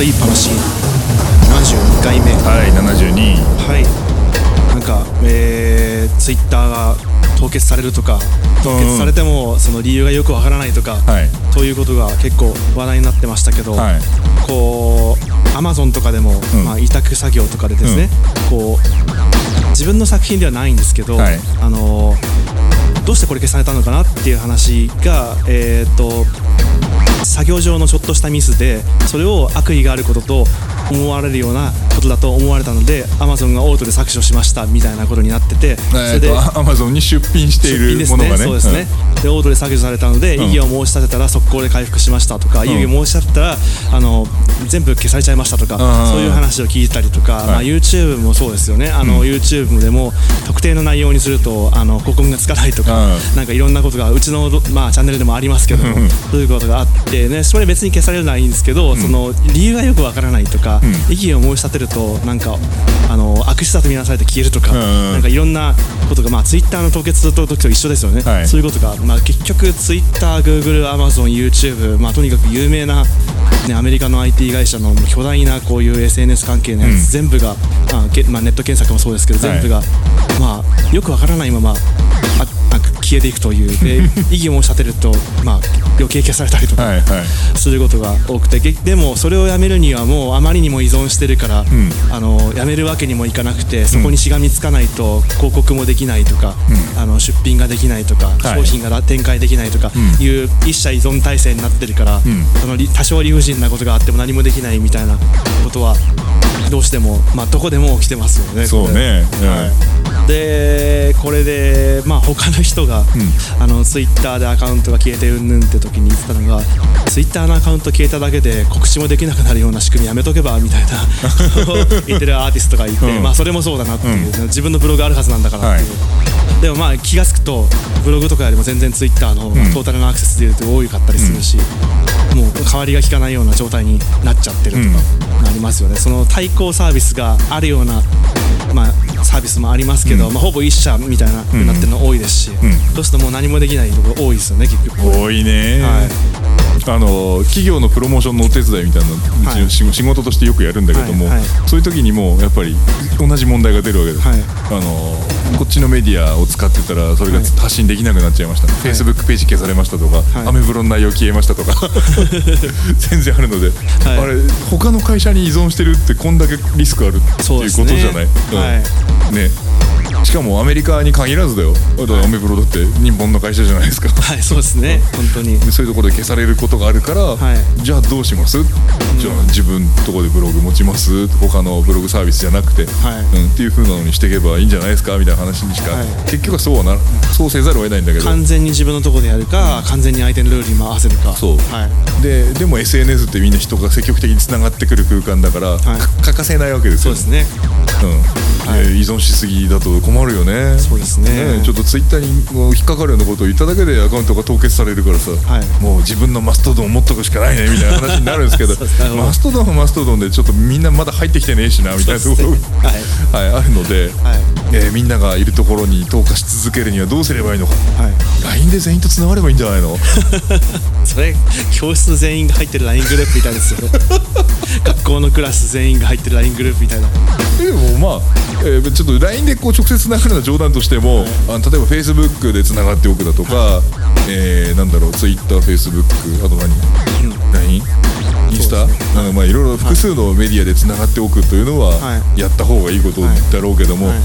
悪い話71回目。はい72はい。なんかえー、ツイッターが凍結されるとか凍結されてもその理由がよくわからないとか、はい。ということが結構話題になってましたけど、はい。こうアマゾンとかでも、うん。まあ、委託作業とかでですね、こう自分の作品ではないんですけど、はい。あのどうしてこれ消されたのかなっていう話が、えー、と作業上のちょっとしたミスでそれを悪意があることと思われるようなことだと思われたのでアマゾンがオートで削除しましたみたいなことになっててそれでアマゾンに出品しているものがね。そうですね、でオートで削除されたので、ん。異議を申し立てたら速攻で回復しましたとか、異議を申し立てたらあの全部消されちゃいましたとか、うん。そういう話を聞いたりとか、まあ、YouTube もそうですよね。あの、YouTube でも特定の内容にするとあの広告がつかないとか、うん。なんかいろんなことがうちの、まあ、チャンネルでもありますけども、うん。そういうことがあってねそれ別に消されるのはいいんですけど、その理由がよくわからないとか、ん。異議を申し立てるとなんかあの悪質だと見なされて消えるとか、うんなんかいろんなことが、まあ、Twitter の凍結の時と一緒ですよね、はい。そういうことが、まあ、結局 Twitter、Google、Amazon、YouTube、まあ、とにかく有名な、ね、アメリカの IT 会社の巨大なこういう SNS 関係のやつ、うん。全部が、まあけまあ、ネット検索もそうですけど全が、まあ、よくわからないままあ消えていくという。で 異議を申し立てると、まあ、余計消されたりとか。はいはい。することが多くて。げでもそれをやめるにはもうあまりにも依存してるから、ん。あのやめるわけにもいかなくてそこにしがみつかないと広告もできないとか、あの出品ができないとか、はい。商品が展開できないとかうん。いう一社依存体制になってるから、ん。そのり多少理不尽なことがあっても何もできないみたいなことはどうしても、まあ、どこでも起きてますよね。そうね。はい。でこれで、まあ、他の人が、あのツイッターでアカウントが消えてうんぬんって時に言ってたのがツイッターのアカウント消えただけで告知もできなくなるような仕組みやめとけばみたいな 言ってるアーティストがいて、うん。まあ、それもそうだなっていう、自分のブログあるはずなんだからっていう。でもまあ気が付くとブログとかよりも全然ツイッターのトータルのアクセスでいうと多かったりするし、もう代わりが利かないような状態になっちゃってるとかありますよね、その対抗サービスがあるような、まあ、サービスもありますけど、まあ、ほぼ一社みたいな風になってるの多いですし、んそうするともう何もできないところ多いですよね結局。多いね、はい。あの企業のプロモーションのお手伝いみたいなのうちの仕仕事としてよくやるんだけども、はいはい。そういう時にもやっぱり同じ問題が出るわけです、はい。あのこっちのメディアを使ってたらそれがはい発信できなくなっちゃいました、フェイスブックページ消されましたとか、はい。アメブロの内容消えましたとか 全然あるので、はい。あれ他の会社に依存してるってこんだけリスクあるっていうことじゃない、うん。はい。ねしかもアメリカに限らずだよ。だアメブロだって日本の会社じゃないですか。はい、そうですね。本当に。でそういうところで消されることがあるから、はい。じゃあどうします、じゃあ自分のところでブログ持ちます？他のブログサービスじゃなくて、はい。うん、っていう風なのにしていけばいいんじゃないですか？みたいな話にしか、はい。結局はそうはなそうせざるを得ないんだけど。完全に自分のところでやるか、完全に相手のルールに回せるか。そう。はい。ででも SNS ってみんな人が積極的につながってくる空間だから、欠かせないわけですよ。そうですね。うん。は依存しすぎだと困るよね。そうですね。ちょっとツイッターにこう引っかかるようなことを言っただけでアカウントが凍結されるからさ、はい。もう自分のマストドンを持っとくしかないねみたいな話になるんですけど マストドンはマストドンでちょっとみんなまだ入ってきてねえしなみたいなところそうですねはい、あるので、はい。えーみんながいるところに投下し続けるにはどうすればいいのか。はい。LINE で全員とつながればいいんじゃないの？それ教室全員が入ってる LINE グループみたいですよ。ね 学校のクラス全員が入ってる LINE グループみたいなでもまあ、えーちょっと LINE でこう直接つながるのは冗談としても、あの例えば Facebook でつながっておくだとか、えーなんだろう TwitterFacebook あと何、LINE インスタ、なんかまあいろいろ複数のメディアでつながっておくというのははやった方がいいことだろうけども、はい。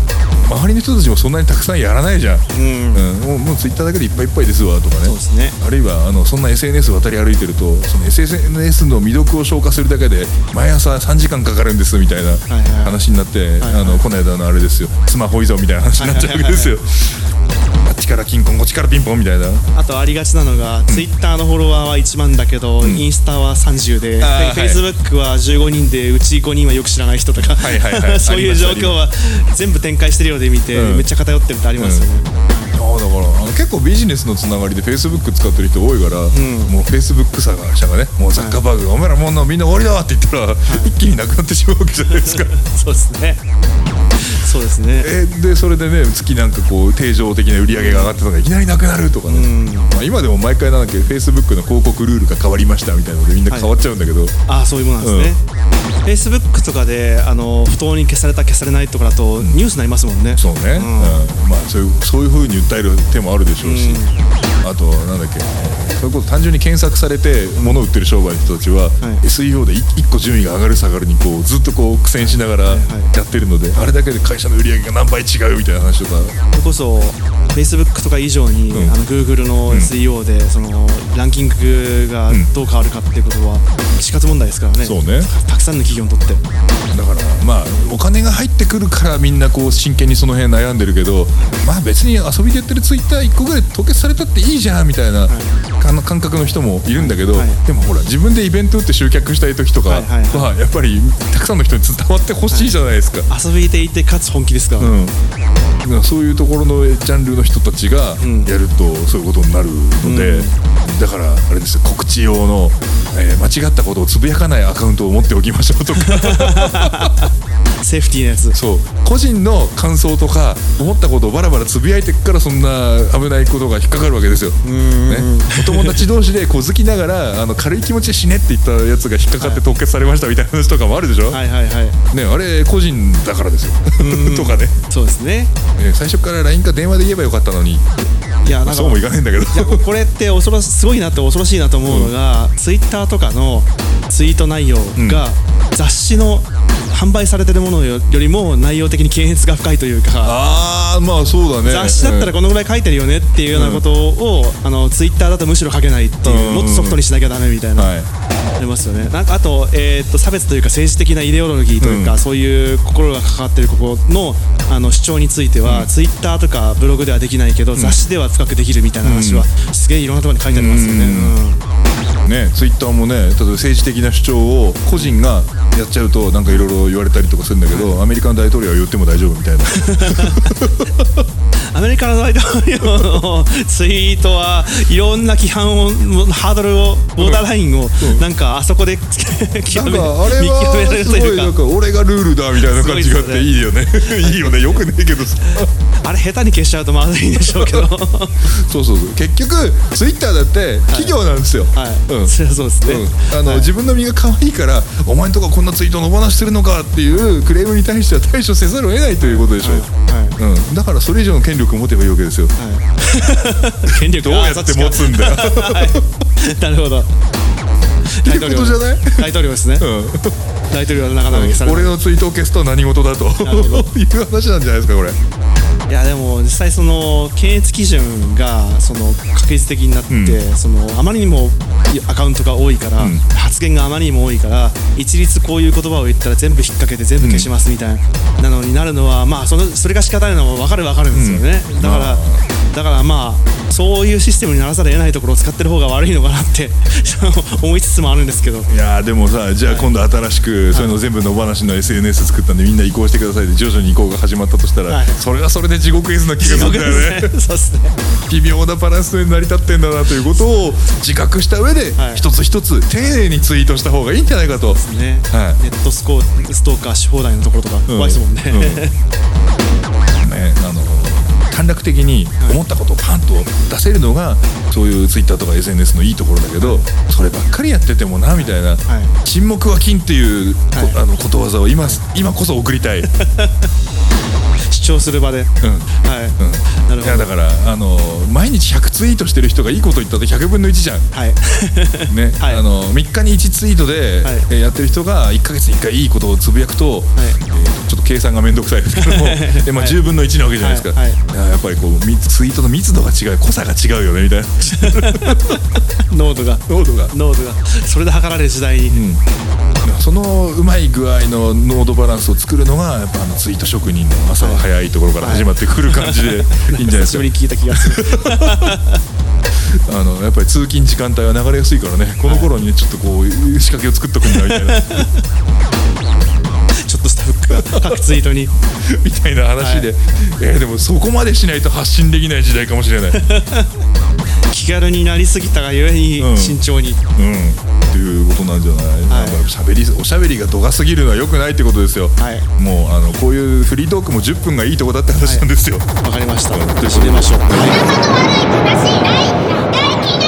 周りの人たちもそんなにたくさんやらないじゃん、うん。うん。もうもう Twitter だけでいっぱいいっぱいですわとかね。ね。あるいはあのそんな SNS 渡り歩いてるとその SNS の魅力を消化するだけで毎朝3時間かかるんですみたいなはいはい話になって、はいはいあのこの間のあれですよ。スマホ依存みたいな話になっちゃうわけですよ。あっちから金婚こっちからピンポンみたいな。あとありがちなのが、ツイッターのフォロワーは1万だけど、インスタは30で、フェイスブックは15人でうち5人はよく知らない人とか、はいはいはい。そういう状況は全部展開してるようで見て、うん。めっちゃ偏ってるってありますよね、ああだからあの結構ビジネスのつながりで Facebook 使ってる人多いから、ん。もう Facebook 社が社がねもうザッカーバーグが、お前らもうみんな終わりだって言ったら、一気になくなってしまうわけじゃないですか。そうですねそうですね。えでそれでね月なんかこう定常的な売り上げが上がってたのがいきなりなくなるとかね、まあ、今でも毎回なんだっけフェイスブックの広告ルールが変わりましたみたいなのでみんな変わっちゃうんだけど、ああそういうものなんですね、フェイスブックとかであの不当に消された消されないとかだとニュースになりますもんね、そうね、うん。まあそういうそういうふうに訴える手もあるでしょうし、あとなんだっけ。それこそ単純に検索されて物を売ってる商売の人たちは、SEO で1個順位が上がる下がるにこうずっとこう苦戦しながらやってるので、あれだけで会社の売り上げが何倍違うみたいな話とか。それこそ Facebook とか以上に、あの Google の SEO で、そのランキングがどう変わるかっていうことは死活問題ですからね。そうね。たくさんの企業にとって。だからまあお金が入ってくるからみんなこう真剣にその辺悩んでるけどまあ別に遊びでやってるツイッター1個ぐらい凍結されたっていいじゃんみたいな、あの感覚の人もいるんだけど、はい。でもほら自分でイベント打って集客したい時とかはいはいはい。はやっぱりたくさんの人に伝わってほしいじゃないですか。遊びでいてかつ本気ですか？ら、うん、そういうところのジャンルの人たちがやるとそういうことになるので、だからあれですよ告知用の、えー間違ったことをつぶやかないアカウントを持っておきましょうとか セーフティーなやつ。そう。個人の感想とか思ったことをバラバラつぶやいてっからそんな危ないことが引っかかるわけですよ。ね、お友達同士で小好きながらあの軽い気持ちで死ねって言ったやつが引っかかって凍結されましたみたいな話とかもあるでしょ、はいはいはい。ね、あれ個人だからですよ。とかねそうですね。ね最初から LINE か電話で言えばよかったのに。いやなんかそうもいかないんだけど。いやこれって恐ろしすごいなって恐ろしいなと思うのが、ツイッターとかのツイート内容が雑誌の販売されてるものよりも内容的に検閲が深いというかああまあそうだね。雑誌だったらこのぐらい書いてるよねっていうようなことを、あのツイッターだとむしろ書けないっていう、うん。もっとソフトにしなきゃダメみたいな、はいありますよね。なんかあと,、えーっと差別というか政治的なイデオロギーというか、うん。そういう心が関わってるここのあの主張については、ツイッターとかブログではできないけど、雑誌では深くできるみたいな話は、すげえいろんなところに書いてありますよね。うん。うん。ね、ツイッターもね例えば政治的な主張を個人がやっちゃうとなんかいろいろ言われたりとかするんだけど、アメリカの大統領は言っても大丈夫みたいな アメリカの大統領のツイートはいろんな規範をハードルをボーダーラインをなんかあそこで極めなんかあれ見極められるというか。なんか俺がルールだみたいな感じがあっていいよね。いいよね。よくねえけどさ。あれ下手に消しちゃうとまずいんでしょうけど。はそうそうそう。結局ツイッターだって企業なんですよ、い、うん。それはそうですね、うん。あのはい。自分の身が可愛いからお前んとここんなツイート野放してるのかっていうクレームに対しては対処せざるを得ないということでしょ、はい。うん、だからそれ以上の権力を持てばいいわけですよ、はい。権力どうやって持つんだよ。はい。なるほど。っていうことじゃない？大統領ですね、うん。大統領はなかなか消されない。俺のツイートを消すとは何事だと いう話なんじゃないですかこれいやでも実際その検閲基準がその確実的になって、うそのあまりにもアカウントが多いから、ん。発言があまりにも多いから一律こういう言葉を言ったら全部引っ掛けて全部消しますみたいなのになるのは、まあそのそれが仕方ないのも分かる分かるんですよね、だから、あだからまあそういうシステムにならざるを得ないところを使ってる方が悪いのかなって 思いつつもあるんですけど。いやーでもさじゃあ今度新しくそういうの全部野放しの SNS 作ったんでみんな移行してくださいで徐々に移行が始まったとしたら、はい。それはそれで地獄絵図な気がするんだよね。そうですね。微妙なバランスで成り立ってんだなということを自覚した上で、はい。一つ一つ丁寧にツイートした方がいいんじゃないかと。ね、はい。ネットスコーストーカーし放題のところとか怖いですもんね、うん。ねあの短絡的に思ったことをパンと出せるのがそういうツイッターとか SNS のいいところだけどそればっかりやっててもなみたいな、沈黙は金っていうあのことわざを今今こそ送りたい。うん主張する場で、はい、うん。なるほど。いやだからあの毎日100ツイートしてる人がいいこと言ったって100分の1じゃん。はい。ね。はい。あの3日に1ツイートで、はい。えーやってる人が1か月に1回いいことをつぶやくと、えーちょっと計算が面倒くさいですけども、でまあ、はい10分の1なわけじゃないですか、はい。はい。いややっぱりこうみツイートの密度が違う。濃さが違うよねみたいな。濃度が。濃度が、濃度が。それで測られる時代に、うん、そのうまい具合の濃度バランスを作るのがやっぱあのツイート職人の朝が早いところから始まってくる感じでい。いんじゃないですか。久しぶりに聞いた気がする。あのやっぱり通勤時間帯は流れやすいからね。この頃にねちょっとこう仕掛けを作っとくんだみたいな。ちょっとしたフックが各ツイートに。みたいな話で、えーでもそこまでしないと発信できない時代かもしれない。気軽になりすぎたがゆえにうん。慎重に、うん、っていうことなんじゃない、なんかしゃべりおしゃべりが度が過ぎるのはよくないってことですよ、はい。もうあのこういうフリートークも10分がいいとこだって話なんですよ、わかりました。締めましょう仲の悪い